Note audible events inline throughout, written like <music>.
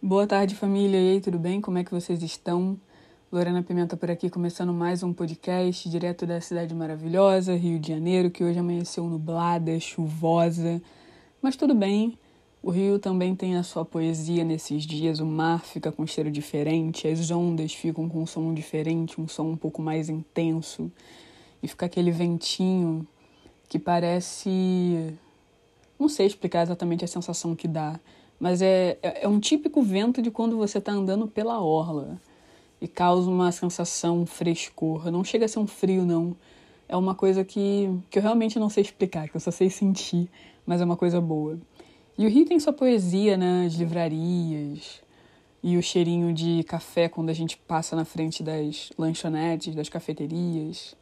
Boa tarde, família. E aí, tudo bem? Como é que vocês estão? Lorena Pimenta por aqui, começando mais um podcast direto da cidade maravilhosa, Rio de Janeiro, que hoje amanheceu nublada, chuvosa. Mas tudo bem. O Rio também tem a sua poesia nesses dias. O mar fica com um cheiro diferente, as ondas ficam com um som diferente, um som um pouco mais intenso. E fica aquele ventinho que parece. Não sei explicar exatamente a sensação que dá mas é, é, é um típico vento de quando você está andando pela orla e causa uma sensação frescor. Não chega a ser um frio, não. É uma coisa que, que eu realmente não sei explicar, que eu só sei sentir, mas é uma coisa boa. E o Rio tem sua poesia nas né, livrarias e o cheirinho de café quando a gente passa na frente das lanchonetes, das cafeterias,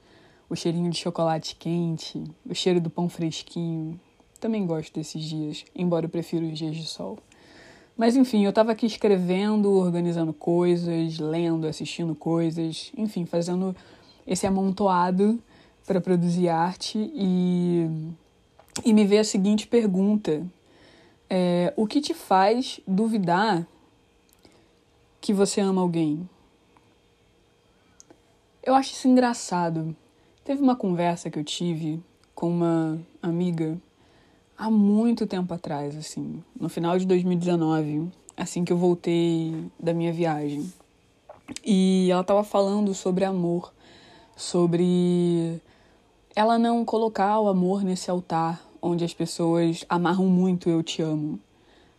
o cheirinho de chocolate quente, o cheiro do pão fresquinho. Também gosto desses dias, embora eu prefira os dias de sol. Mas enfim, eu estava aqui escrevendo, organizando coisas, lendo, assistindo coisas, enfim, fazendo esse amontoado para produzir arte e, e me veio a seguinte pergunta: é, O que te faz duvidar que você ama alguém? Eu acho isso engraçado. Teve uma conversa que eu tive com uma amiga há muito tempo atrás, assim, no final de 2019, assim que eu voltei da minha viagem. E ela estava falando sobre amor, sobre ela não colocar o amor nesse altar onde as pessoas amarram muito eu te amo,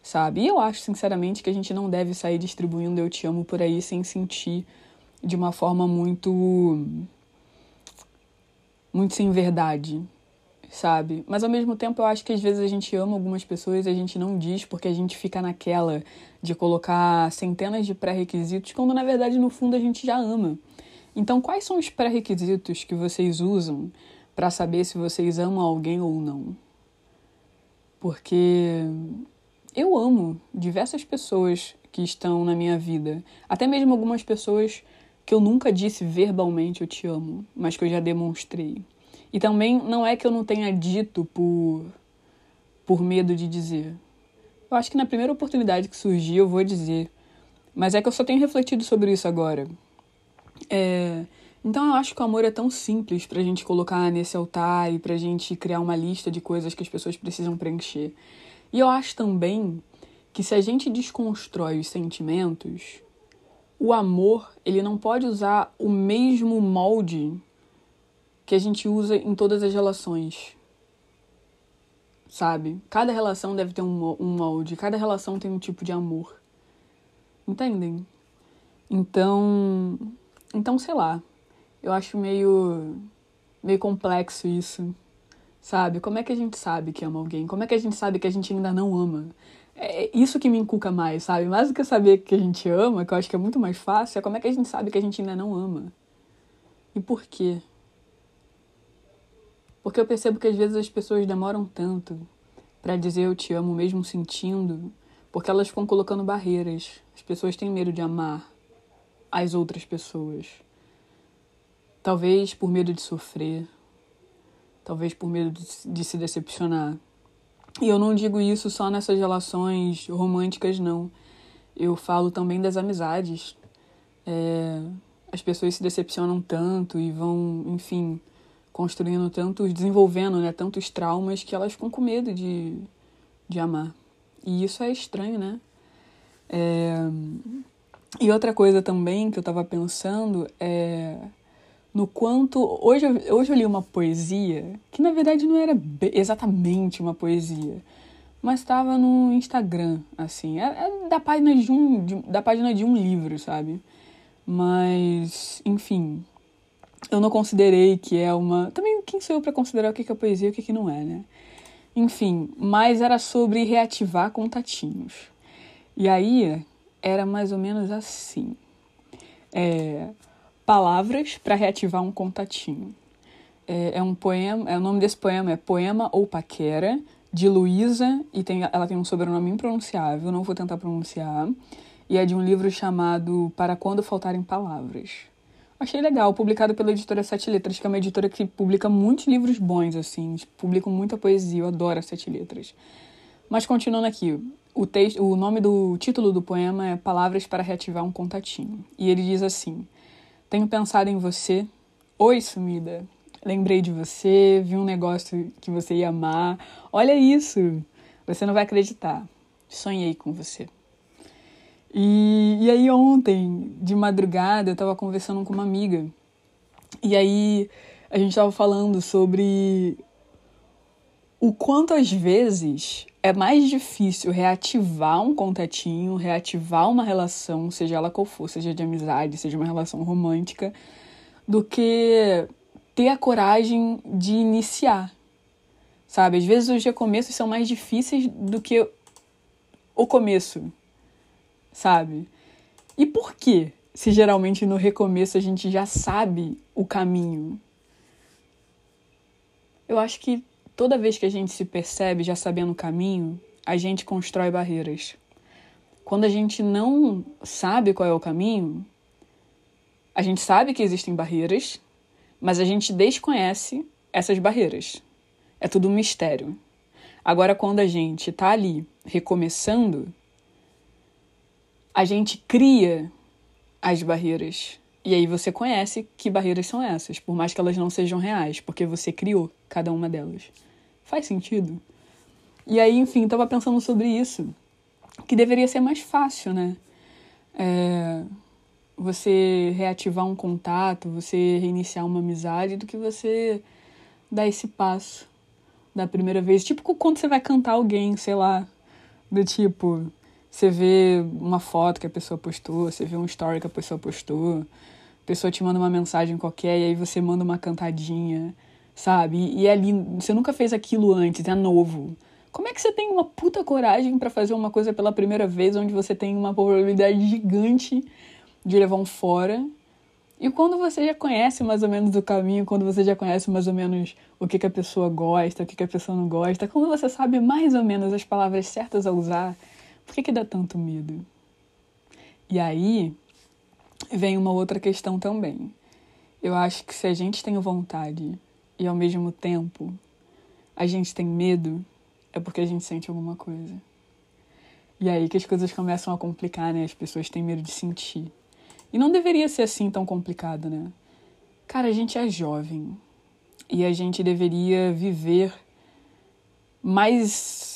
sabe? E eu acho sinceramente que a gente não deve sair distribuindo eu te amo por aí sem sentir de uma forma muito muito sem verdade, sabe? Mas ao mesmo tempo eu acho que às vezes a gente ama algumas pessoas e a gente não diz porque a gente fica naquela de colocar centenas de pré-requisitos quando na verdade no fundo a gente já ama. Então, quais são os pré-requisitos que vocês usam para saber se vocês amam alguém ou não? Porque eu amo diversas pessoas que estão na minha vida, até mesmo algumas pessoas que eu nunca disse verbalmente eu te amo, mas que eu já demonstrei. E também não é que eu não tenha dito por, por medo de dizer. Eu acho que na primeira oportunidade que surgir eu vou dizer. Mas é que eu só tenho refletido sobre isso agora. É, então eu acho que o amor é tão simples pra gente colocar nesse altar e pra gente criar uma lista de coisas que as pessoas precisam preencher. E eu acho também que se a gente desconstrói os sentimentos, o amor, ele não pode usar o mesmo molde que a gente usa em todas as relações. Sabe? Cada relação deve ter um, um molde, cada relação tem um tipo de amor. Entendem? Então. Então, sei lá. Eu acho meio. meio complexo isso. Sabe? Como é que a gente sabe que ama alguém? Como é que a gente sabe que a gente ainda não ama? É isso que me encuca mais, sabe? Mais do que saber que a gente ama, que eu acho que é muito mais fácil, é como é que a gente sabe que a gente ainda não ama. E por quê? Porque eu percebo que às vezes as pessoas demoram tanto para dizer eu te amo, mesmo sentindo, porque elas ficam colocando barreiras. As pessoas têm medo de amar as outras pessoas. Talvez por medo de sofrer, talvez por medo de, de se decepcionar. E eu não digo isso só nessas relações românticas, não. Eu falo também das amizades. É, as pessoas se decepcionam tanto e vão, enfim, construindo tantos, desenvolvendo né, tantos traumas que elas ficam com medo de, de amar. E isso é estranho, né? É... E outra coisa também que eu estava pensando é no quanto. Hoje, hoje eu li uma poesia que na verdade não era exatamente uma poesia, mas estava no Instagram, assim. É, é, da, página de um, de, da página de um livro, sabe? Mas, enfim, eu não considerei que é uma. Também quem sou eu para considerar o que é poesia e o que não é, né? Enfim, mas era sobre reativar contatinhos. E aí era mais ou menos assim: é, palavras para reativar um contatinho. É, é, um poema, é, o nome desse poema é Poema ou Paquera, de Luísa, e tem, ela tem um sobrenome impronunciável, não vou tentar pronunciar, e é de um livro chamado Para Quando Faltarem Palavras. Achei legal, publicado pela editora Sete Letras, que é uma editora que publica muitos livros bons, assim, publicam muita poesia, eu adoro Sete Letras. Mas continuando aqui, o, texto, o nome do título do poema é Palavras para Reativar um Contatinho. E ele diz assim: Tenho pensado em você. Oi, sumida. Lembrei de você, vi um negócio que você ia amar. Olha isso! Você não vai acreditar. Sonhei com você. E, e aí, ontem, de madrugada, eu estava conversando com uma amiga. E aí, a gente estava falando sobre o quanto às vezes é mais difícil reativar um contatinho, reativar uma relação, seja ela qual for, seja de amizade, seja uma relação romântica, do que ter a coragem de iniciar. Sabe? Às vezes os recomeços são mais difíceis do que o começo. Sabe? E por quê? Se geralmente no recomeço a gente já sabe o caminho. Eu acho que Toda vez que a gente se percebe já sabendo o caminho, a gente constrói barreiras. Quando a gente não sabe qual é o caminho, a gente sabe que existem barreiras, mas a gente desconhece essas barreiras. É tudo um mistério. Agora, quando a gente está ali recomeçando, a gente cria as barreiras. E aí você conhece que barreiras são essas, por mais que elas não sejam reais, porque você criou cada uma delas. Faz sentido? E aí, enfim, tava pensando sobre isso. Que deveria ser mais fácil, né? É, você reativar um contato, você reiniciar uma amizade, do que você dar esse passo da primeira vez. Tipo quando você vai cantar alguém, sei lá, do tipo, você vê uma foto que a pessoa postou, você vê um story que a pessoa postou, a pessoa te manda uma mensagem qualquer e aí você manda uma cantadinha sabe? E, é lindo. Você nunca fez aquilo antes, é novo. Como é que você tem uma puta coragem para fazer uma coisa pela primeira vez, onde você tem uma probabilidade gigante de levar um fora? E quando você já conhece mais ou menos o caminho, quando você já conhece mais ou menos o que, que a pessoa gosta, o que, que a pessoa não gosta, quando você sabe mais ou menos as palavras certas a usar, por que, que dá tanto medo? E aí vem uma outra questão também. Eu acho que se a gente tem vontade e ao mesmo tempo a gente tem medo, é porque a gente sente alguma coisa. E aí que as coisas começam a complicar, né? As pessoas têm medo de sentir. E não deveria ser assim tão complicado, né? Cara, a gente é jovem e a gente deveria viver mais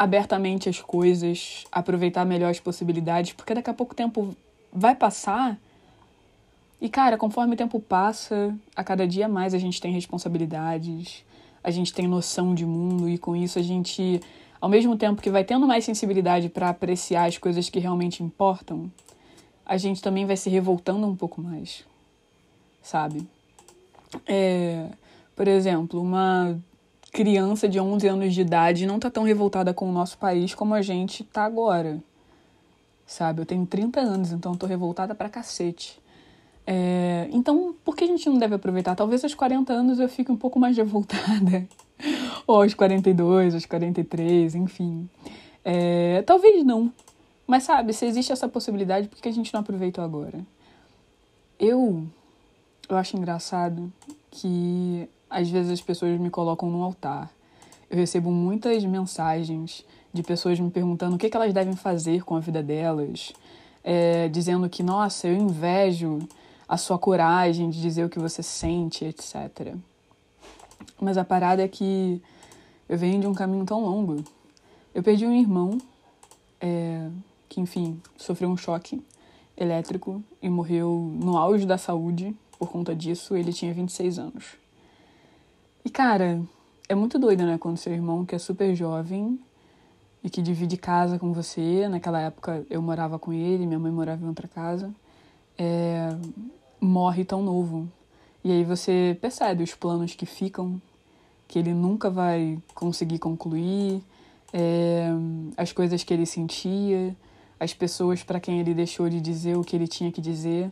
abertamente as coisas, aproveitar melhor as possibilidades, porque daqui a pouco tempo vai passar e, cara, conforme o tempo passa, a cada dia mais a gente tem responsabilidades, a gente tem noção de mundo e com isso a gente, ao mesmo tempo que vai tendo mais sensibilidade para apreciar as coisas que realmente importam, a gente também vai se revoltando um pouco mais, sabe? É, por exemplo, uma criança de 11 anos de idade não tá tão revoltada com o nosso país como a gente tá agora, sabe? Eu tenho 30 anos, então eu tô revoltada pra cacete. É, então, por que a gente não deve aproveitar? Talvez aos 40 anos eu fique um pouco mais revoltada. <laughs> Ou aos 42, aos 43, enfim. É, talvez não. Mas sabe, se existe essa possibilidade, por que a gente não aproveitou agora? Eu, eu acho engraçado que às vezes as pessoas me colocam no altar. Eu recebo muitas mensagens de pessoas me perguntando o que, elas devem fazer com a vida delas, é, dizendo que, nossa, eu invejo a sua coragem de dizer o que você sente, etc. Mas a parada é que eu venho de um caminho tão longo. Eu perdi um irmão é, que, enfim, sofreu um choque elétrico e morreu no auge da saúde por conta disso. Ele tinha 26 anos. E, cara, é muito doido, né? Quando seu irmão, que é super jovem e que divide casa com você, naquela época eu morava com ele, minha mãe morava em outra casa, é, morre tão novo. E aí você percebe os planos que ficam, que ele nunca vai conseguir concluir, é, as coisas que ele sentia, as pessoas para quem ele deixou de dizer o que ele tinha que dizer.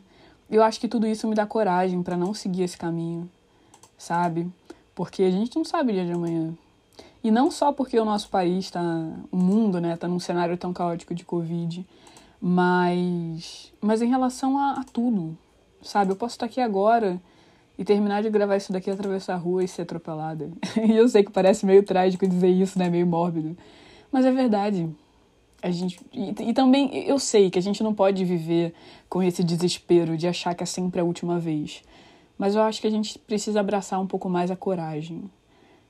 Eu acho que tudo isso me dá coragem para não seguir esse caminho, sabe? Porque a gente não sabe o dia de amanhã. E não só porque o nosso país está, o mundo, né, está num cenário tão caótico de Covid, mas, mas em relação a, a tudo, sabe? Eu posso estar aqui agora e terminar de gravar isso daqui, atravessar a rua e ser atropelada. <laughs> e eu sei que parece meio trágico dizer isso, né? Meio mórbido. Mas é verdade. A gente, e, e, também eu sei que a gente não pode viver com esse desespero de achar que é sempre a última vez. Mas eu acho que a gente precisa abraçar um pouco mais a coragem.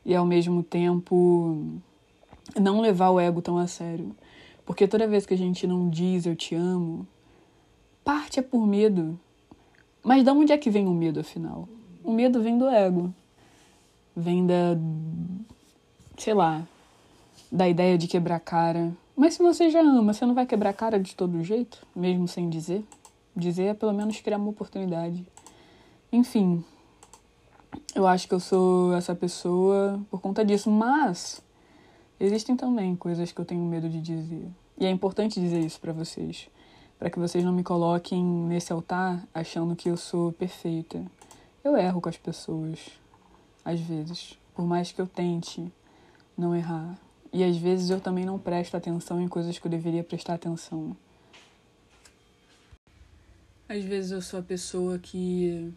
E ao mesmo tempo não levar o ego tão a sério. Porque toda vez que a gente não diz eu te amo, parte é por medo. Mas de onde é que vem o medo, afinal? O medo vem do ego. Vem da. sei lá. Da ideia de quebrar cara. Mas se você já ama, você não vai quebrar cara de todo jeito, mesmo sem dizer? Dizer é pelo menos criar uma oportunidade. Enfim, eu acho que eu sou essa pessoa por conta disso, mas existem também coisas que eu tenho medo de dizer. E é importante dizer isso para vocês, para que vocês não me coloquem nesse altar achando que eu sou perfeita. Eu erro com as pessoas, às vezes, por mais que eu tente não errar. E às vezes eu também não presto atenção em coisas que eu deveria prestar atenção. Às vezes eu sou a pessoa que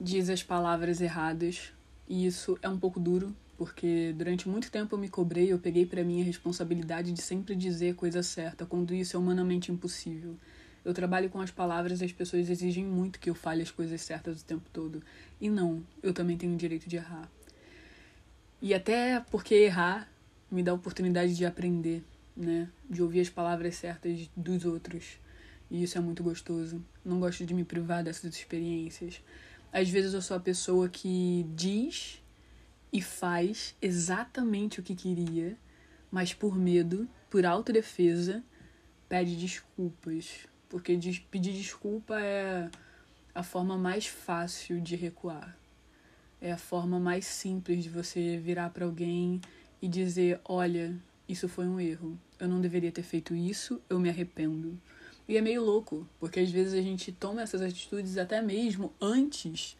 diz as palavras erradas e isso é um pouco duro, porque durante muito tempo eu me cobrei, eu peguei para mim a responsabilidade de sempre dizer a coisa certa, quando isso é humanamente impossível. Eu trabalho com as palavras e as pessoas exigem muito que eu fale as coisas certas o tempo todo. E não, eu também tenho o direito de errar. E até porque errar me dá a oportunidade de aprender, né? De ouvir as palavras certas dos outros. E isso é muito gostoso. Não gosto de me privar dessas experiências. Às vezes eu sou a pessoa que diz e faz exatamente o que queria, mas por medo, por autodefesa, pede desculpas. Porque pedir desculpa é a forma mais fácil de recuar. É a forma mais simples de você virar para alguém e dizer: Olha, isso foi um erro. Eu não deveria ter feito isso, eu me arrependo. E é meio louco, porque às vezes a gente toma essas atitudes até mesmo antes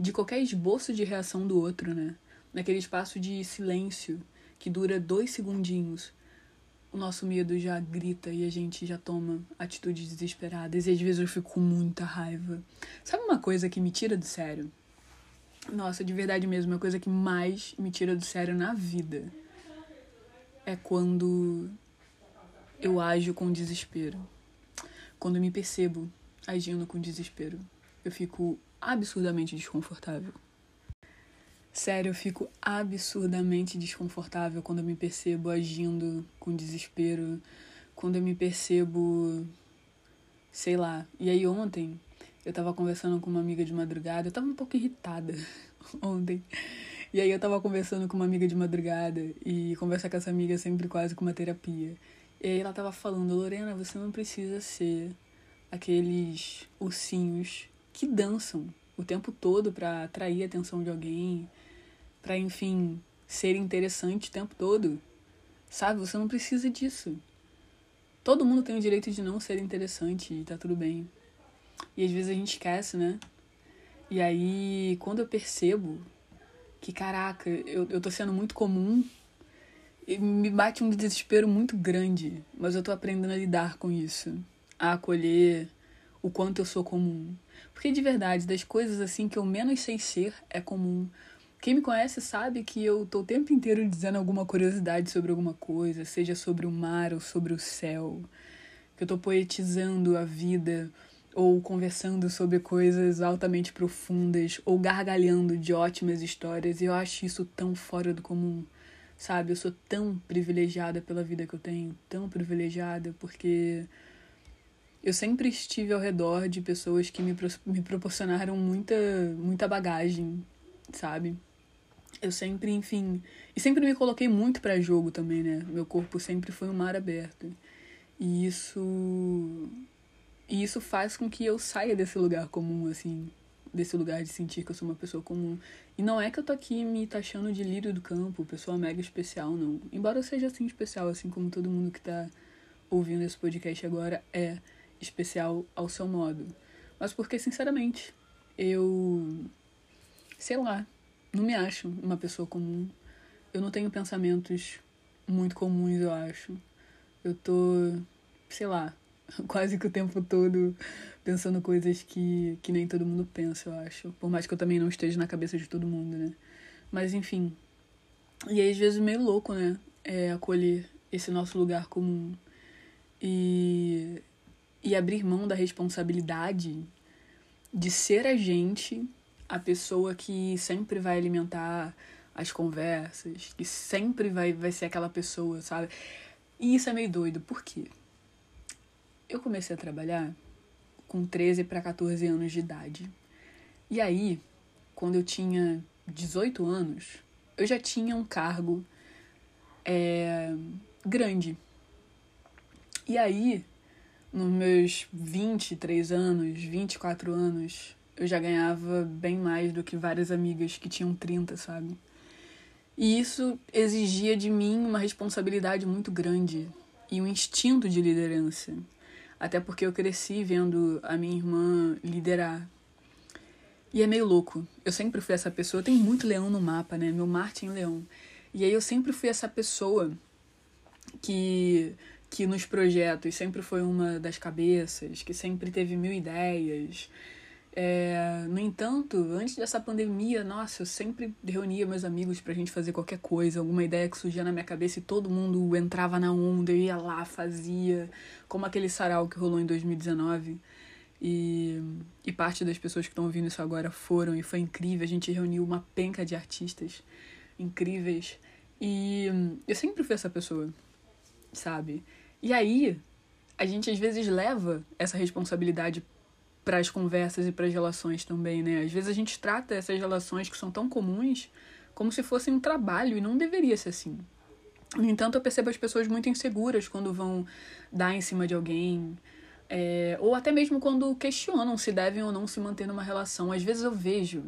de qualquer esboço de reação do outro, né? Naquele espaço de silêncio que dura dois segundinhos, o nosso medo já grita e a gente já toma atitudes desesperadas. E às vezes eu fico com muita raiva. Sabe uma coisa que me tira do sério? Nossa, de verdade mesmo, a coisa que mais me tira do sério na vida é quando eu ajo com desespero quando me percebo agindo com desespero. Eu fico absurdamente desconfortável. Sério, eu fico absurdamente desconfortável quando eu me percebo agindo com desespero, quando eu me percebo, sei lá. E aí ontem eu tava conversando com uma amiga de madrugada, eu tava um pouco irritada <laughs> ontem. E aí eu tava conversando com uma amiga de madrugada e conversar com essa amiga é sempre quase com uma terapia. E aí ela tava falando, Lorena, você não precisa ser aqueles ursinhos que dançam o tempo todo para atrair a atenção de alguém, para enfim, ser interessante o tempo todo. Sabe? Você não precisa disso. Todo mundo tem o direito de não ser interessante e tá tudo bem. E às vezes a gente esquece, né? E aí, quando eu percebo que, caraca, eu, eu tô sendo muito comum me bate um desespero muito grande, mas eu tô aprendendo a lidar com isso, a acolher o quanto eu sou comum. Porque de verdade, das coisas assim que eu menos sei ser é comum. Quem me conhece sabe que eu tô o tempo inteiro dizendo alguma curiosidade sobre alguma coisa, seja sobre o mar ou sobre o céu. Que eu tô poetizando a vida ou conversando sobre coisas altamente profundas ou gargalhando de ótimas histórias, e eu acho isso tão fora do comum. Sabe, eu sou tão privilegiada pela vida que eu tenho, tão privilegiada porque eu sempre estive ao redor de pessoas que me, me proporcionaram muita, muita bagagem, sabe? Eu sempre, enfim, e sempre me coloquei muito para jogo também, né? Meu corpo sempre foi um mar aberto. E isso e isso faz com que eu saia desse lugar comum assim, desse lugar de sentir que eu sou uma pessoa comum. E não é que eu tô aqui me taxando de lírio do campo, pessoa mega especial, não. Embora eu seja assim especial, assim como todo mundo que tá ouvindo esse podcast agora é especial ao seu modo. Mas porque, sinceramente, eu. sei lá, não me acho uma pessoa comum. Eu não tenho pensamentos muito comuns, eu acho. Eu tô, sei lá, <laughs> quase que o tempo todo pensando coisas que, que nem todo mundo pensa, eu acho. Por mais que eu também não esteja na cabeça de todo mundo, né? Mas enfim. E aí, às vezes, meio louco, né? É acolher esse nosso lugar comum e, e abrir mão da responsabilidade de ser a gente a pessoa que sempre vai alimentar as conversas, que sempre vai, vai ser aquela pessoa, sabe? E isso é meio doido, por quê? Eu comecei a trabalhar com 13 para 14 anos de idade. E aí, quando eu tinha 18 anos, eu já tinha um cargo é, grande. E aí, nos meus 23 anos, 24 anos, eu já ganhava bem mais do que várias amigas que tinham 30, sabe? E isso exigia de mim uma responsabilidade muito grande e um instinto de liderança. Até porque eu cresci vendo a minha irmã liderar. E é meio louco. Eu sempre fui essa pessoa. Tem muito leão no mapa, né? Meu Martin Leão. E aí eu sempre fui essa pessoa que que nos projetos sempre foi uma das cabeças, que sempre teve mil ideias. É, no entanto, antes dessa pandemia, nossa, eu sempre reunia meus amigos pra gente fazer qualquer coisa, alguma ideia que surgia na minha cabeça e todo mundo entrava na onda, eu ia lá, fazia, como aquele sarau que rolou em 2019. E, e parte das pessoas que estão ouvindo isso agora foram, e foi incrível. A gente reuniu uma penca de artistas incríveis. E eu sempre fui essa pessoa, sabe? E aí, a gente às vezes leva essa responsabilidade para as conversas e para as relações também, né? Às vezes a gente trata essas relações que são tão comuns como se fossem um trabalho e não deveria ser assim. No entanto, eu percebo as pessoas muito inseguras quando vão dar em cima de alguém, é, ou até mesmo quando questionam se devem ou não se manter numa relação. Às vezes eu vejo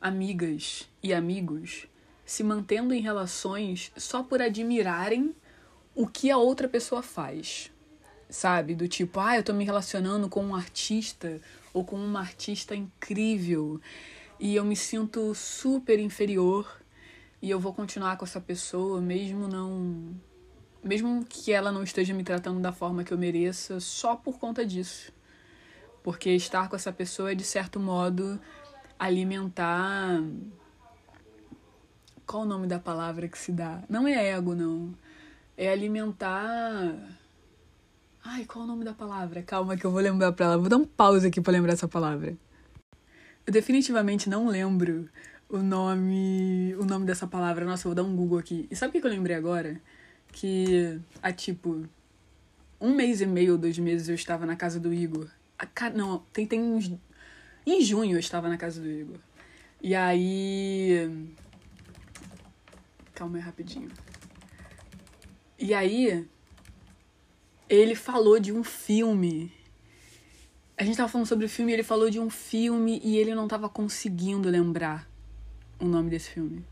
amigas e amigos se mantendo em relações só por admirarem o que a outra pessoa faz. Sabe? Do tipo, ah, eu tô me relacionando com um artista ou com uma artista incrível e eu me sinto super inferior e eu vou continuar com essa pessoa mesmo não mesmo que ela não esteja me tratando da forma que eu mereça só por conta disso. Porque estar com essa pessoa é de certo modo alimentar qual o nome da palavra que se dá? Não é ego, não é alimentar. Ai, qual é o nome da palavra? Calma que eu vou lembrar pra ela. Vou dar um pause aqui pra lembrar essa palavra. Eu definitivamente não lembro o nome o nome dessa palavra. Nossa, eu vou dar um Google aqui. E sabe o que eu lembrei agora? Que há tipo um mês e meio, dois meses, eu estava na casa do Igor. A, não, tem, tem uns. Em junho eu estava na casa do Igor. E aí. Calma aí rapidinho. E aí, ele falou de um filme. A gente tava falando sobre o filme ele falou de um filme e ele não tava conseguindo lembrar o nome desse filme.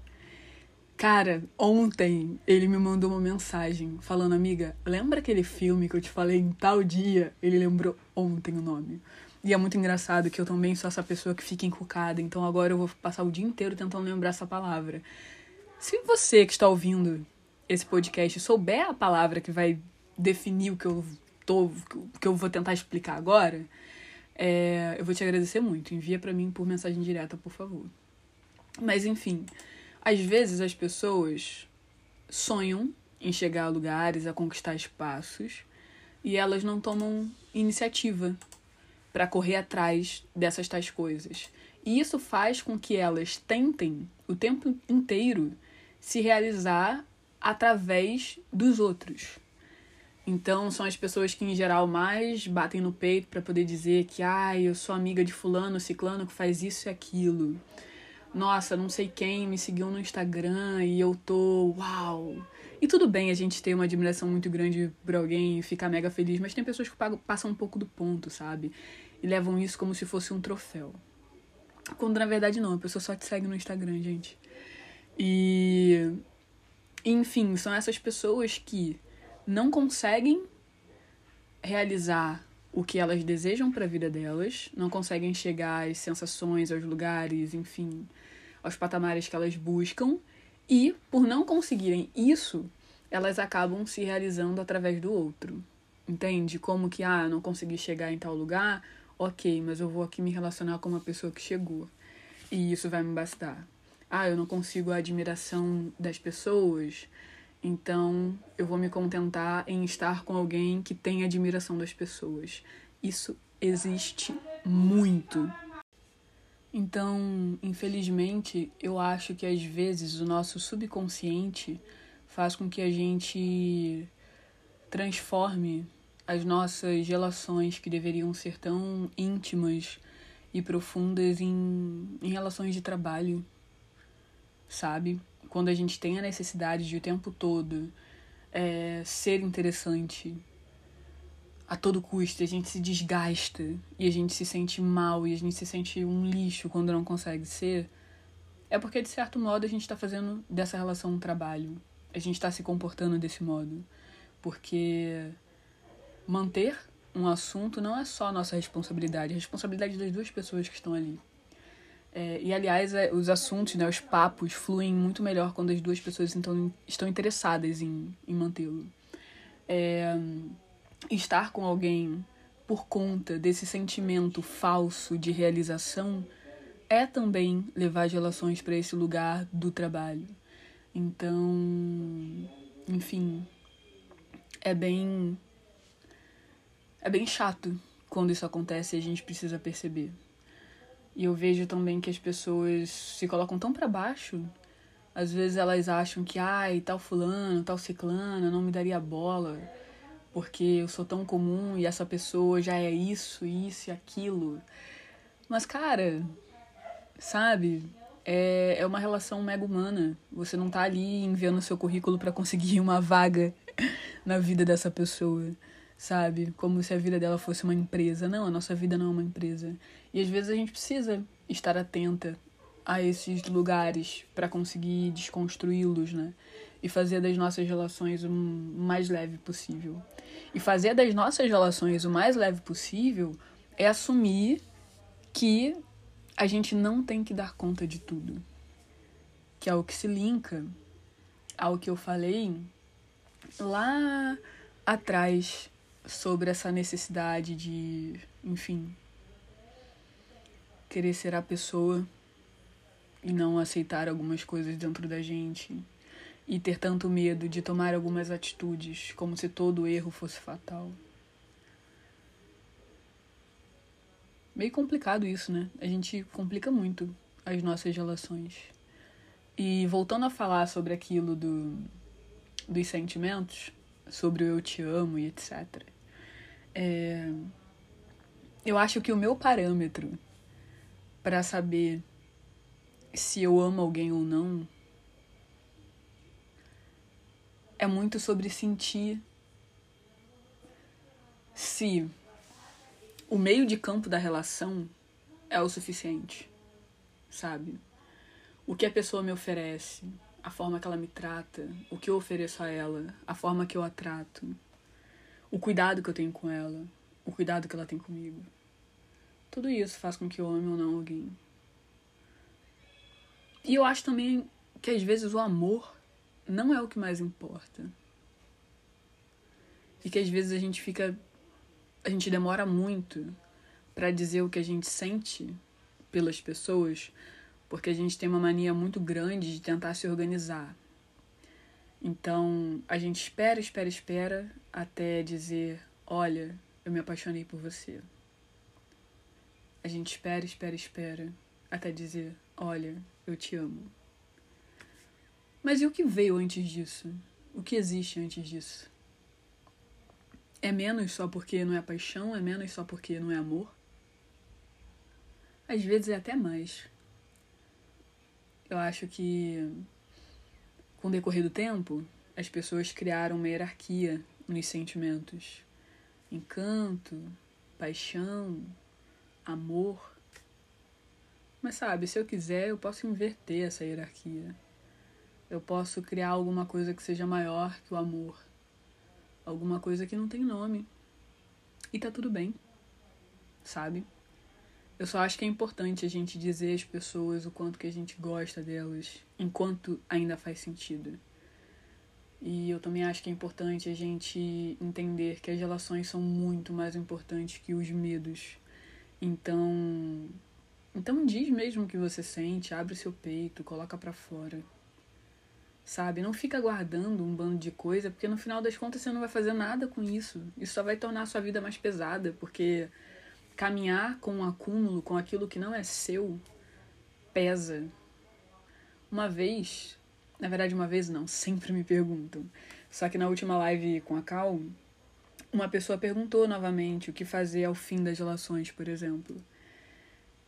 Cara, ontem ele me mandou uma mensagem falando, amiga, lembra aquele filme que eu te falei em tal dia? Ele lembrou ontem o nome. E é muito engraçado que eu também sou essa pessoa que fica encucada, então agora eu vou passar o dia inteiro tentando lembrar essa palavra. Se você que está ouvindo esse podcast souber a palavra que vai definir o que eu tô, que eu vou tentar explicar agora, é, eu vou te agradecer muito. Envia para mim por mensagem direta, por favor. Mas enfim, às vezes as pessoas sonham em chegar a lugares, a conquistar espaços, e elas não tomam iniciativa para correr atrás dessas tais coisas. E isso faz com que elas tentem o tempo inteiro se realizar através dos outros. Então, são as pessoas que, em geral, mais batem no peito para poder dizer que, ah, eu sou amiga de fulano, ciclano, que faz isso e aquilo. Nossa, não sei quem me seguiu no Instagram e eu tô, uau. E tudo bem a gente ter uma admiração muito grande por alguém e ficar mega feliz, mas tem pessoas que passam um pouco do ponto, sabe? E levam isso como se fosse um troféu. Quando na verdade não, a pessoa só te segue no Instagram, gente. E enfim, são essas pessoas que não conseguem realizar o que elas desejam para a vida delas, não conseguem chegar às sensações, aos lugares, enfim, aos patamares que elas buscam, e por não conseguirem isso, elas acabam se realizando através do outro. Entende? Como que, ah, não consegui chegar em tal lugar, ok, mas eu vou aqui me relacionar com uma pessoa que chegou. E isso vai me bastar ah, eu não consigo a admiração das pessoas, Então, eu vou me contentar em estar com alguém que tem admiração das pessoas. Isso existe muito. Então, infelizmente, eu acho que às vezes o nosso subconsciente faz com que a gente transforme as nossas relações que deveriam ser tão íntimas e profundas em, em relações de trabalho, sabe? Quando a gente tem a necessidade de o tempo todo é, ser interessante a todo custo, a gente se desgasta e a gente se sente mal e a gente se sente um lixo quando não consegue ser, é porque de certo modo a gente está fazendo dessa relação um trabalho. A gente está se comportando desse modo. Porque manter um assunto não é só nossa responsabilidade, é a responsabilidade das duas pessoas que estão ali. É, e aliás, é, os assuntos, né, os papos fluem muito melhor quando as duas pessoas então, estão interessadas em, em mantê-lo. É, estar com alguém por conta desse sentimento falso de realização é também levar as relações para esse lugar do trabalho. Então, enfim, é bem é bem chato quando isso acontece e a gente precisa perceber. E eu vejo também que as pessoas se colocam tão para baixo. Às vezes elas acham que, ai, tal fulano, tal ciclana não me daria bola, porque eu sou tão comum e essa pessoa já é isso, isso e aquilo. Mas, cara, sabe? É, é uma relação mega humana. Você não tá ali enviando seu currículo para conseguir uma vaga <laughs> na vida dessa pessoa, sabe? Como se a vida dela fosse uma empresa. Não, a nossa vida não é uma empresa. E às vezes a gente precisa estar atenta a esses lugares para conseguir desconstruí-los, né? E fazer das nossas relações o mais leve possível. E fazer das nossas relações o mais leve possível é assumir que a gente não tem que dar conta de tudo. Que é o que se linka ao que eu falei lá atrás sobre essa necessidade de, enfim, querer ser a pessoa e não aceitar algumas coisas dentro da gente e ter tanto medo de tomar algumas atitudes como se todo erro fosse fatal. Meio complicado isso, né? A gente complica muito as nossas relações. E voltando a falar sobre aquilo do dos sentimentos, sobre o eu te amo e etc. É, eu acho que o meu parâmetro para saber se eu amo alguém ou não é muito sobre sentir se o meio de campo da relação é o suficiente, sabe? O que a pessoa me oferece, a forma que ela me trata, o que eu ofereço a ela, a forma que eu a trato, o cuidado que eu tenho com ela, o cuidado que ela tem comigo. Tudo isso faz com que eu ame ou não alguém. E eu acho também que às vezes o amor não é o que mais importa. E que às vezes a gente fica. A gente demora muito para dizer o que a gente sente pelas pessoas porque a gente tem uma mania muito grande de tentar se organizar. Então, a gente espera, espera, espera até dizer: Olha, eu me apaixonei por você. A gente espera, espera, espera até dizer: Olha, eu te amo. Mas e o que veio antes disso? O que existe antes disso? É menos só porque não é paixão? É menos só porque não é amor? Às vezes é até mais. Eu acho que com o decorrer do tempo, as pessoas criaram uma hierarquia nos sentimentos. Encanto, paixão, amor. Mas sabe, se eu quiser, eu posso inverter essa hierarquia. Eu posso criar alguma coisa que seja maior que o amor. Alguma coisa que não tem nome. E tá tudo bem. Sabe? Eu só acho que é importante a gente dizer às pessoas o quanto que a gente gosta delas, enquanto ainda faz sentido. E eu também acho que é importante a gente entender que as relações são muito mais importantes que os medos. Então, então diz mesmo o que você sente, abre seu peito, coloca para fora. sabe? Não fica guardando um bando de coisa, porque no final das contas você não vai fazer nada com isso. Isso só vai tornar a sua vida mais pesada, porque caminhar com um acúmulo, com aquilo que não é seu, pesa. Uma vez, na verdade, uma vez não, sempre me perguntam. Só que na última live com a Cal, uma pessoa perguntou novamente o que fazer ao fim das relações, por exemplo.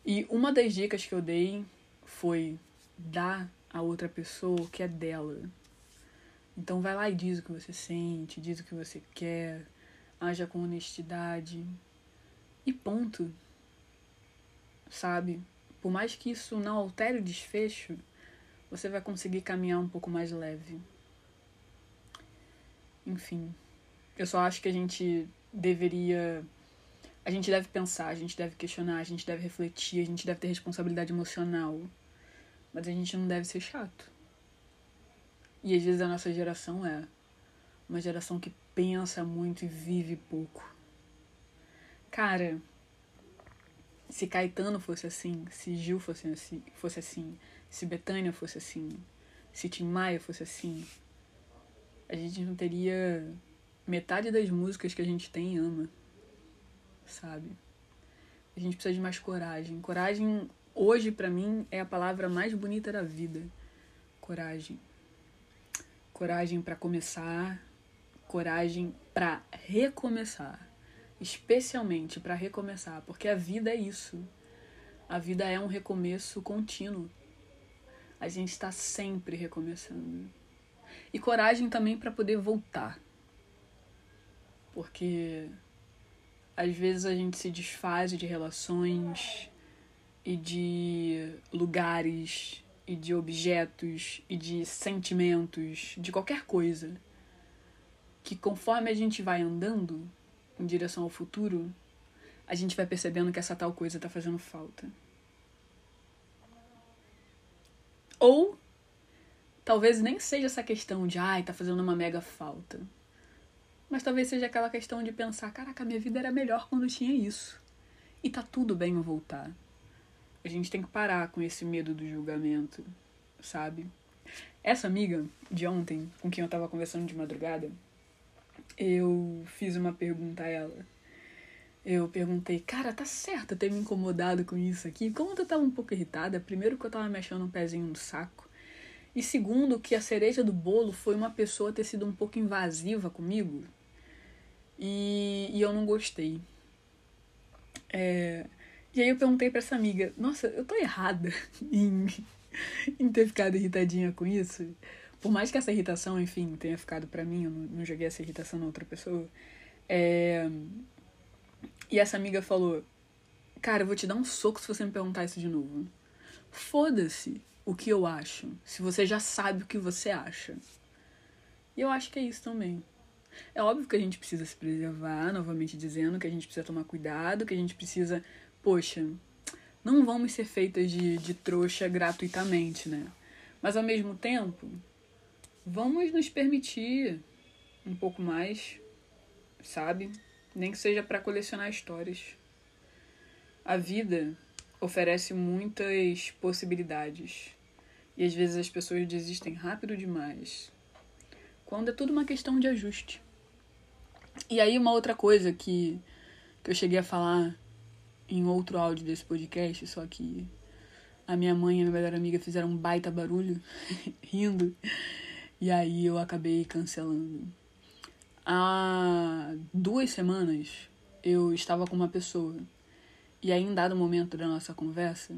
E uma das dicas que eu dei foi dar a outra pessoa o que é dela. Então vai lá e diz o que você sente, diz o que você quer, haja com honestidade. E ponto. Sabe? Por mais que isso não altere o desfecho, você vai conseguir caminhar um pouco mais leve. Enfim, eu só acho que a gente deveria. A gente deve pensar, a gente deve questionar, a gente deve refletir, a gente deve ter responsabilidade emocional. Mas a gente não deve ser chato. E às vezes a nossa geração é uma geração que pensa muito e vive pouco. Cara, se Caetano fosse assim, se Gil fosse assim, fosse assim, se Betânia fosse assim, se Tim Maia fosse assim, a gente não teria metade das músicas que a gente tem ama, sabe? A gente precisa de mais coragem. Coragem Hoje, para mim, é a palavra mais bonita da vida. Coragem. Coragem para começar, coragem para recomeçar. Especialmente para recomeçar, porque a vida é isso. A vida é um recomeço contínuo. A gente está sempre recomeçando. E coragem também para poder voltar. Porque às vezes a gente se desfaz de relações, e de lugares e de objetos e de sentimentos, de qualquer coisa, que conforme a gente vai andando em direção ao futuro, a gente vai percebendo que essa tal coisa tá fazendo falta. Ou talvez nem seja essa questão de, ai, tá fazendo uma mega falta. Mas talvez seja aquela questão de pensar, caraca, minha vida era melhor quando tinha isso. E tá tudo bem eu voltar a gente tem que parar com esse medo do julgamento, sabe? Essa amiga de ontem, com quem eu tava conversando de madrugada, eu fiz uma pergunta a ela. Eu perguntei, cara, tá certo ter me incomodado com isso aqui? Como eu tava um pouco irritada, primeiro que eu tava mexendo um pezinho no saco, e segundo que a cereja do bolo foi uma pessoa ter sido um pouco invasiva comigo, e, e eu não gostei. É, e aí eu perguntei para essa amiga, nossa, eu tô errada <laughs> em, em ter ficado irritadinha com isso? Por mais que essa irritação, enfim, tenha ficado para mim, eu não, não joguei essa irritação na outra pessoa. É... E essa amiga falou, cara, eu vou te dar um soco se você me perguntar isso de novo. Foda-se o que eu acho, se você já sabe o que você acha. E eu acho que é isso também. É óbvio que a gente precisa se preservar, novamente dizendo que a gente precisa tomar cuidado, que a gente precisa poxa, não vamos ser feitas de, de trouxa gratuitamente, né? Mas ao mesmo tempo, vamos nos permitir um pouco mais, sabe? Nem que seja para colecionar histórias. A vida oferece muitas possibilidades e às vezes as pessoas desistem rápido demais. Quando é tudo uma questão de ajuste. E aí uma outra coisa que, que eu cheguei a falar em outro áudio desse podcast, só que a minha mãe e a minha melhor amiga fizeram um baita barulho, <laughs> rindo, e aí eu acabei cancelando. Há duas semanas eu estava com uma pessoa, e aí em dado momento da nossa conversa,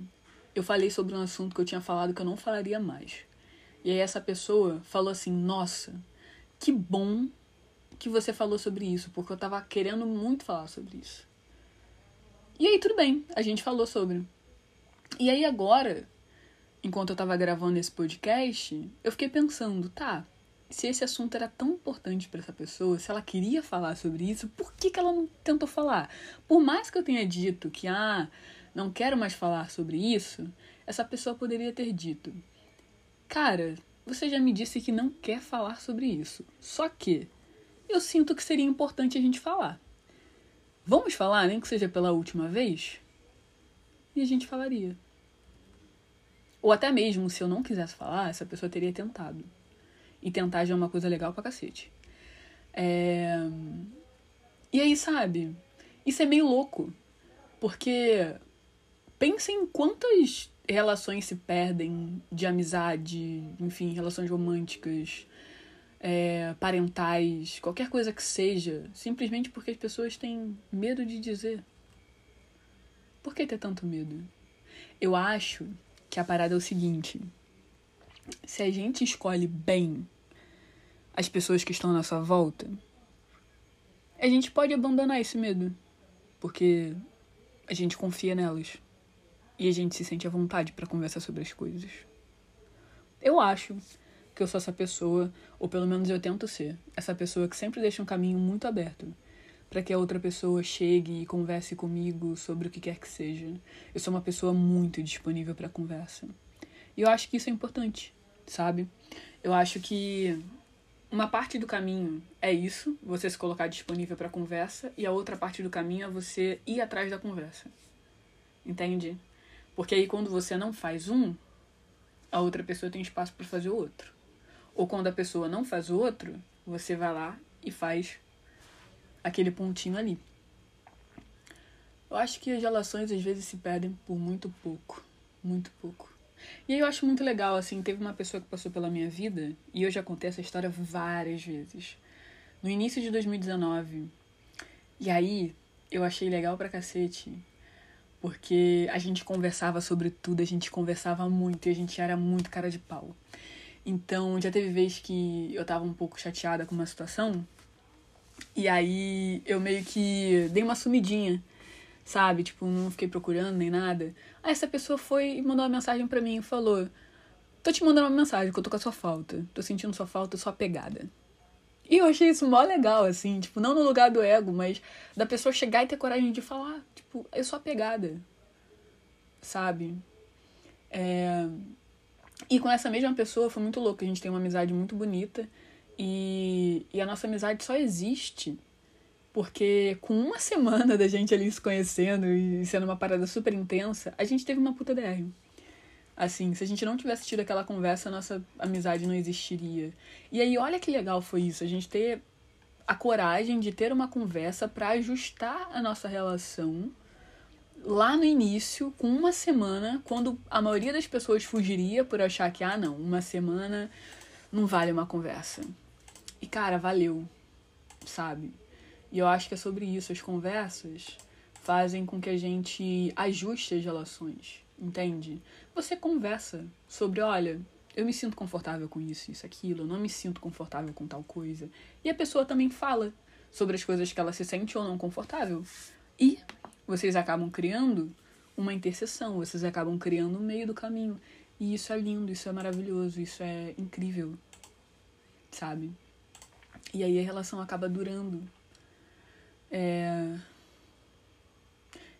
eu falei sobre um assunto que eu tinha falado que eu não falaria mais. E aí essa pessoa falou assim: Nossa, que bom que você falou sobre isso, porque eu tava querendo muito falar sobre isso. E aí, tudo bem, a gente falou sobre. E aí, agora, enquanto eu tava gravando esse podcast, eu fiquei pensando, tá, se esse assunto era tão importante para essa pessoa, se ela queria falar sobre isso, por que, que ela não tentou falar? Por mais que eu tenha dito que, ah, não quero mais falar sobre isso, essa pessoa poderia ter dito: Cara, você já me disse que não quer falar sobre isso. Só que eu sinto que seria importante a gente falar. Vamos falar, nem que seja pela última vez? E a gente falaria. Ou até mesmo, se eu não quisesse falar, essa pessoa teria tentado. e tentar já é uma coisa legal pra cacete. É... E aí, sabe? Isso é meio louco. Porque pensem quantas relações se perdem de amizade, enfim, relações românticas, é, parentais, qualquer coisa que seja, simplesmente porque as pessoas têm medo de dizer. Por que ter tanto medo? Eu acho que a parada é o seguinte: se a gente escolhe bem as pessoas que estão à nossa volta, a gente pode abandonar esse medo, porque a gente confia nelas e a gente se sente à vontade para conversar sobre as coisas. Eu acho que eu sou essa pessoa, ou pelo menos eu tento ser, essa pessoa que sempre deixa um caminho muito aberto para que a outra pessoa chegue e converse comigo sobre o que quer que seja. Eu sou uma pessoa muito disponível para conversa. E eu acho que isso é importante, sabe? Eu acho que uma parte do caminho é isso, você se colocar disponível para conversa, e a outra parte do caminho é você ir atrás da conversa. Entende? Porque aí quando você não faz um, a outra pessoa tem espaço para fazer o outro. Ou quando a pessoa não faz o outro, você vai lá e faz aquele pontinho ali. Eu acho que as relações às vezes se perdem por muito pouco, muito pouco. E aí eu acho muito legal, assim, teve uma pessoa que passou pela minha vida, e eu já contei essa história várias vezes. No início de 2019. E aí eu achei legal pra cacete, porque a gente conversava sobre tudo, a gente conversava muito e a gente era muito cara de pau. Então já teve vez que eu tava um pouco chateada com uma situação, e aí eu meio que dei uma sumidinha sabe? Tipo, não fiquei procurando nem nada. Aí essa pessoa foi e mandou uma mensagem para mim e falou: Tô te mandando uma mensagem que eu tô com a sua falta. Tô sentindo sua falta, sua pegada. E eu achei isso mó legal, assim, tipo, não no lugar do ego, mas da pessoa chegar e ter coragem de falar, tipo, eu sou apegada. Sabe? É... E com essa mesma pessoa foi muito louco. A gente tem uma amizade muito bonita. E, e a nossa amizade só existe porque com uma semana da gente ali se conhecendo e sendo uma parada super intensa, a gente teve uma puta DR. Assim, se a gente não tivesse tido aquela conversa, a nossa amizade não existiria. E aí, olha que legal foi isso, a gente ter a coragem de ter uma conversa para ajustar a nossa relação lá no início, com uma semana, quando a maioria das pessoas fugiria por achar que, ah, não, uma semana não vale uma conversa. E cara, valeu, sabe? E eu acho que é sobre isso. As conversas fazem com que a gente ajuste as relações, entende? Você conversa sobre, olha, eu me sinto confortável com isso, isso, aquilo, eu não me sinto confortável com tal coisa. E a pessoa também fala sobre as coisas que ela se sente ou não confortável. E vocês acabam criando uma interseção, vocês acabam criando um meio do caminho. E isso é lindo, isso é maravilhoso, isso é incrível, sabe? E aí a relação acaba durando, é...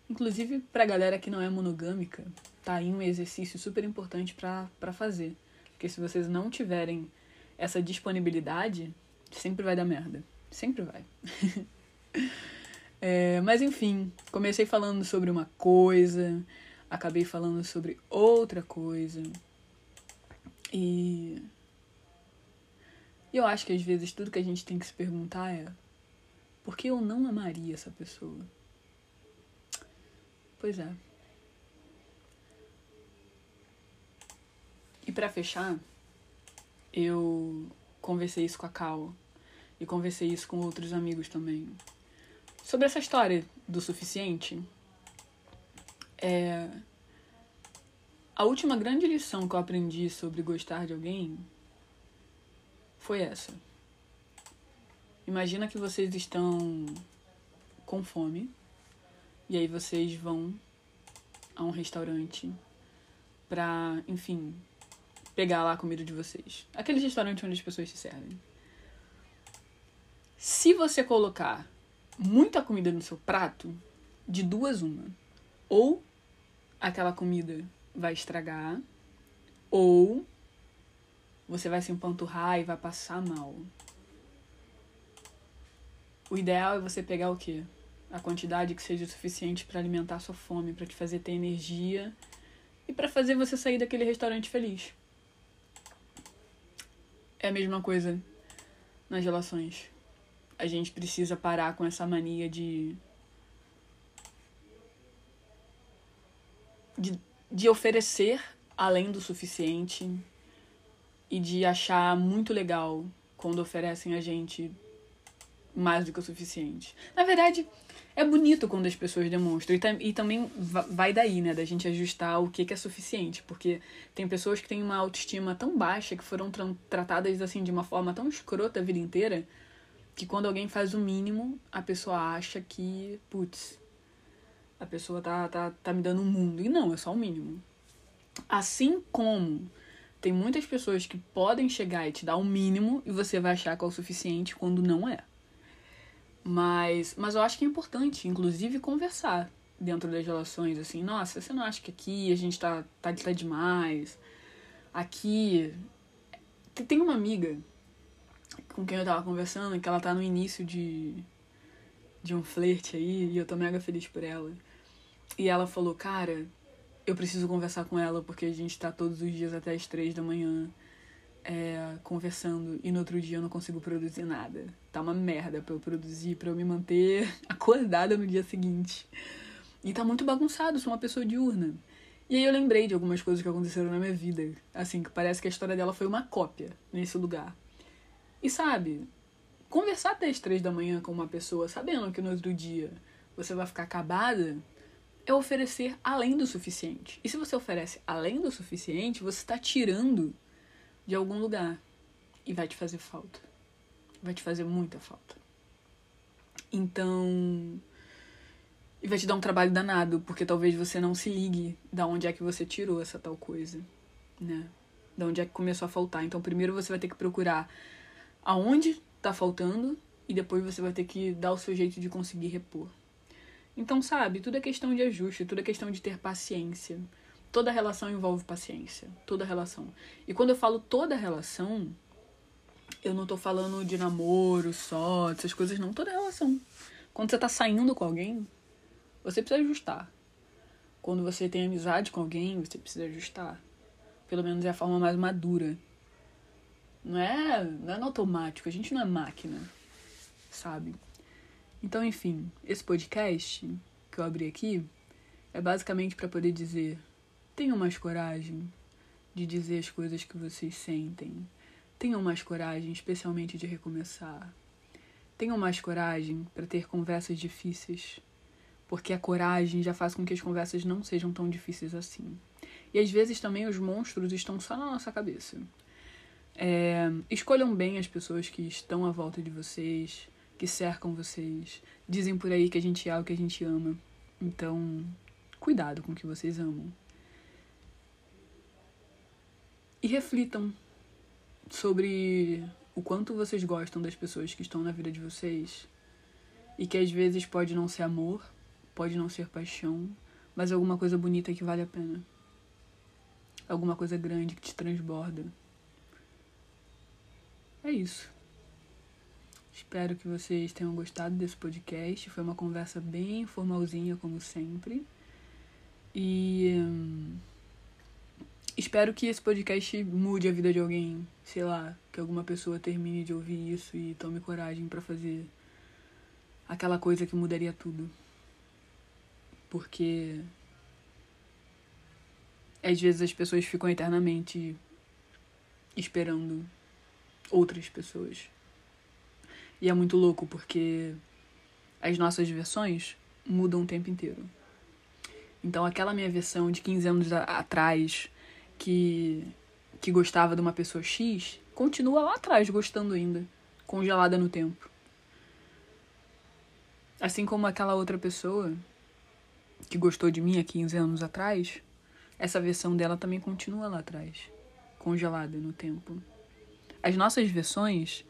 Inclusive, pra galera que não é monogâmica, tá aí um exercício super importante para fazer. Porque se vocês não tiverem essa disponibilidade, sempre vai dar merda. Sempre vai. <laughs> é, mas enfim, comecei falando sobre uma coisa, acabei falando sobre outra coisa. E eu acho que às vezes tudo que a gente tem que se perguntar é porque eu não amaria essa pessoa. Pois é. E para fechar, eu conversei isso com a Cal e conversei isso com outros amigos também. Sobre essa história do suficiente, é a última grande lição que eu aprendi sobre gostar de alguém foi essa. Imagina que vocês estão com fome e aí vocês vão a um restaurante pra, enfim, pegar lá a comida de vocês. Aquele restaurante onde as pessoas se servem. Se você colocar muita comida no seu prato, de duas uma. Ou aquela comida vai estragar, ou você vai se empanturrar e vai passar mal. O ideal é você pegar o quê? A quantidade que seja suficiente para alimentar sua fome, para te fazer ter energia e para fazer você sair daquele restaurante feliz. É a mesma coisa nas relações. A gente precisa parar com essa mania de. de, de oferecer além do suficiente e de achar muito legal quando oferecem a gente mais do que o suficiente. Na verdade, é bonito quando as pessoas demonstram. E, e também vai daí, né? Da gente ajustar o que, que é suficiente. Porque tem pessoas que têm uma autoestima tão baixa, que foram tra tratadas assim de uma forma tão escrota a vida inteira, que quando alguém faz o mínimo, a pessoa acha que, putz, a pessoa tá, tá, tá me dando um mundo. E não, é só o mínimo. Assim como tem muitas pessoas que podem chegar e te dar o um mínimo e você vai achar que é o suficiente quando não é. Mas, mas eu acho que é importante, inclusive, conversar dentro das relações, assim, nossa, você não acha que aqui a gente tá, tá, tá demais? Aqui. Tem uma amiga com quem eu tava conversando que ela tá no início de, de um flerte aí e eu tô mega feliz por ela. E ela falou, cara, eu preciso conversar com ela porque a gente tá todos os dias até as três da manhã é, conversando e no outro dia eu não consigo produzir nada. Tá uma merda pra eu produzir, pra eu me manter <laughs> acordada no dia seguinte. E tá muito bagunçado, sou uma pessoa diurna. E aí eu lembrei de algumas coisas que aconteceram na minha vida. Assim, que parece que a história dela foi uma cópia nesse lugar. E sabe, conversar até as três da manhã com uma pessoa, sabendo que no outro dia você vai ficar acabada, é oferecer além do suficiente. E se você oferece além do suficiente, você está tirando de algum lugar e vai te fazer falta. Vai te fazer muita falta. Então. E vai te dar um trabalho danado, porque talvez você não se ligue da onde é que você tirou essa tal coisa, né? Da onde é que começou a faltar. Então, primeiro você vai ter que procurar aonde tá faltando e depois você vai ter que dar o seu jeito de conseguir repor. Então, sabe, tudo é questão de ajuste, tudo é questão de ter paciência. Toda relação envolve paciência. Toda relação. E quando eu falo toda relação, eu não tô falando de namoro só, dessas coisas não. Toda relação. Quando você tá saindo com alguém, você precisa ajustar. Quando você tem amizade com alguém, você precisa ajustar. Pelo menos é a forma mais madura. Não é, não é no automático, a gente não é máquina, sabe? Então, enfim, esse podcast que eu abri aqui é basicamente para poder dizer Tenham mais coragem de dizer as coisas que vocês sentem. Tenham mais coragem, especialmente de recomeçar. Tenham mais coragem para ter conversas difíceis, porque a coragem já faz com que as conversas não sejam tão difíceis assim. E às vezes também os monstros estão só na nossa cabeça. É, escolham bem as pessoas que estão à volta de vocês, que cercam vocês. Dizem por aí que a gente é o que a gente ama. Então, cuidado com o que vocês amam e reflitam sobre o quanto vocês gostam das pessoas que estão na vida de vocês e que às vezes pode não ser amor, pode não ser paixão, mas alguma coisa bonita que vale a pena. Alguma coisa grande que te transborda. É isso. Espero que vocês tenham gostado desse podcast. Foi uma conversa bem formalzinha, como sempre. E. Hum, Espero que esse podcast mude a vida de alguém. Sei lá, que alguma pessoa termine de ouvir isso e tome coragem para fazer aquela coisa que mudaria tudo. Porque às vezes as pessoas ficam eternamente esperando outras pessoas. E é muito louco porque as nossas versões mudam o tempo inteiro. Então aquela minha versão de 15 anos atrás que, que gostava de uma pessoa X continua lá atrás gostando ainda, congelada no tempo. Assim como aquela outra pessoa que gostou de mim há 15 anos atrás, essa versão dela também continua lá atrás, congelada no tempo. As nossas versões,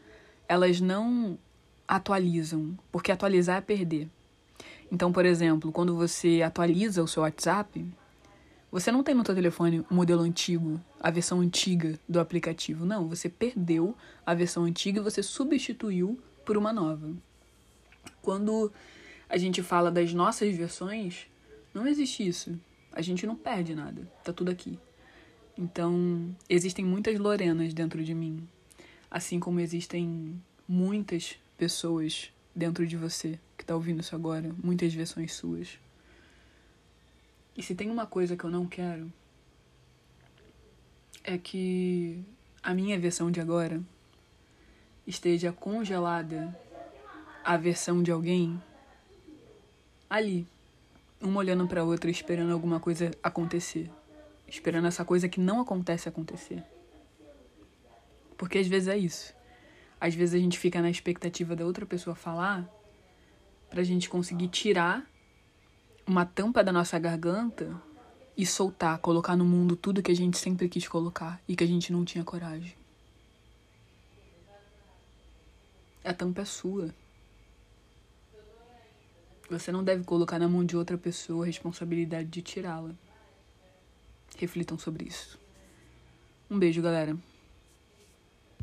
elas não atualizam, porque atualizar é perder. Então, por exemplo, quando você atualiza o seu WhatsApp, você não tem no seu telefone o modelo antigo, a versão antiga do aplicativo. Não, você perdeu a versão antiga e você substituiu por uma nova. Quando a gente fala das nossas versões, não existe isso. A gente não perde nada. Tá tudo aqui. Então, existem muitas Lorenas dentro de mim. Assim como existem muitas pessoas dentro de você que tá ouvindo isso agora, muitas versões suas. E se tem uma coisa que eu não quero, é que a minha versão de agora esteja congelada a versão de alguém ali, uma olhando para outra esperando alguma coisa acontecer, esperando essa coisa que não acontece acontecer. Porque às vezes é isso. Às vezes a gente fica na expectativa da outra pessoa falar pra gente conseguir tirar uma tampa da nossa garganta e soltar, colocar no mundo tudo que a gente sempre quis colocar e que a gente não tinha coragem. A tampa é sua. Você não deve colocar na mão de outra pessoa a responsabilidade de tirá-la. Reflitam sobre isso. Um beijo, galera.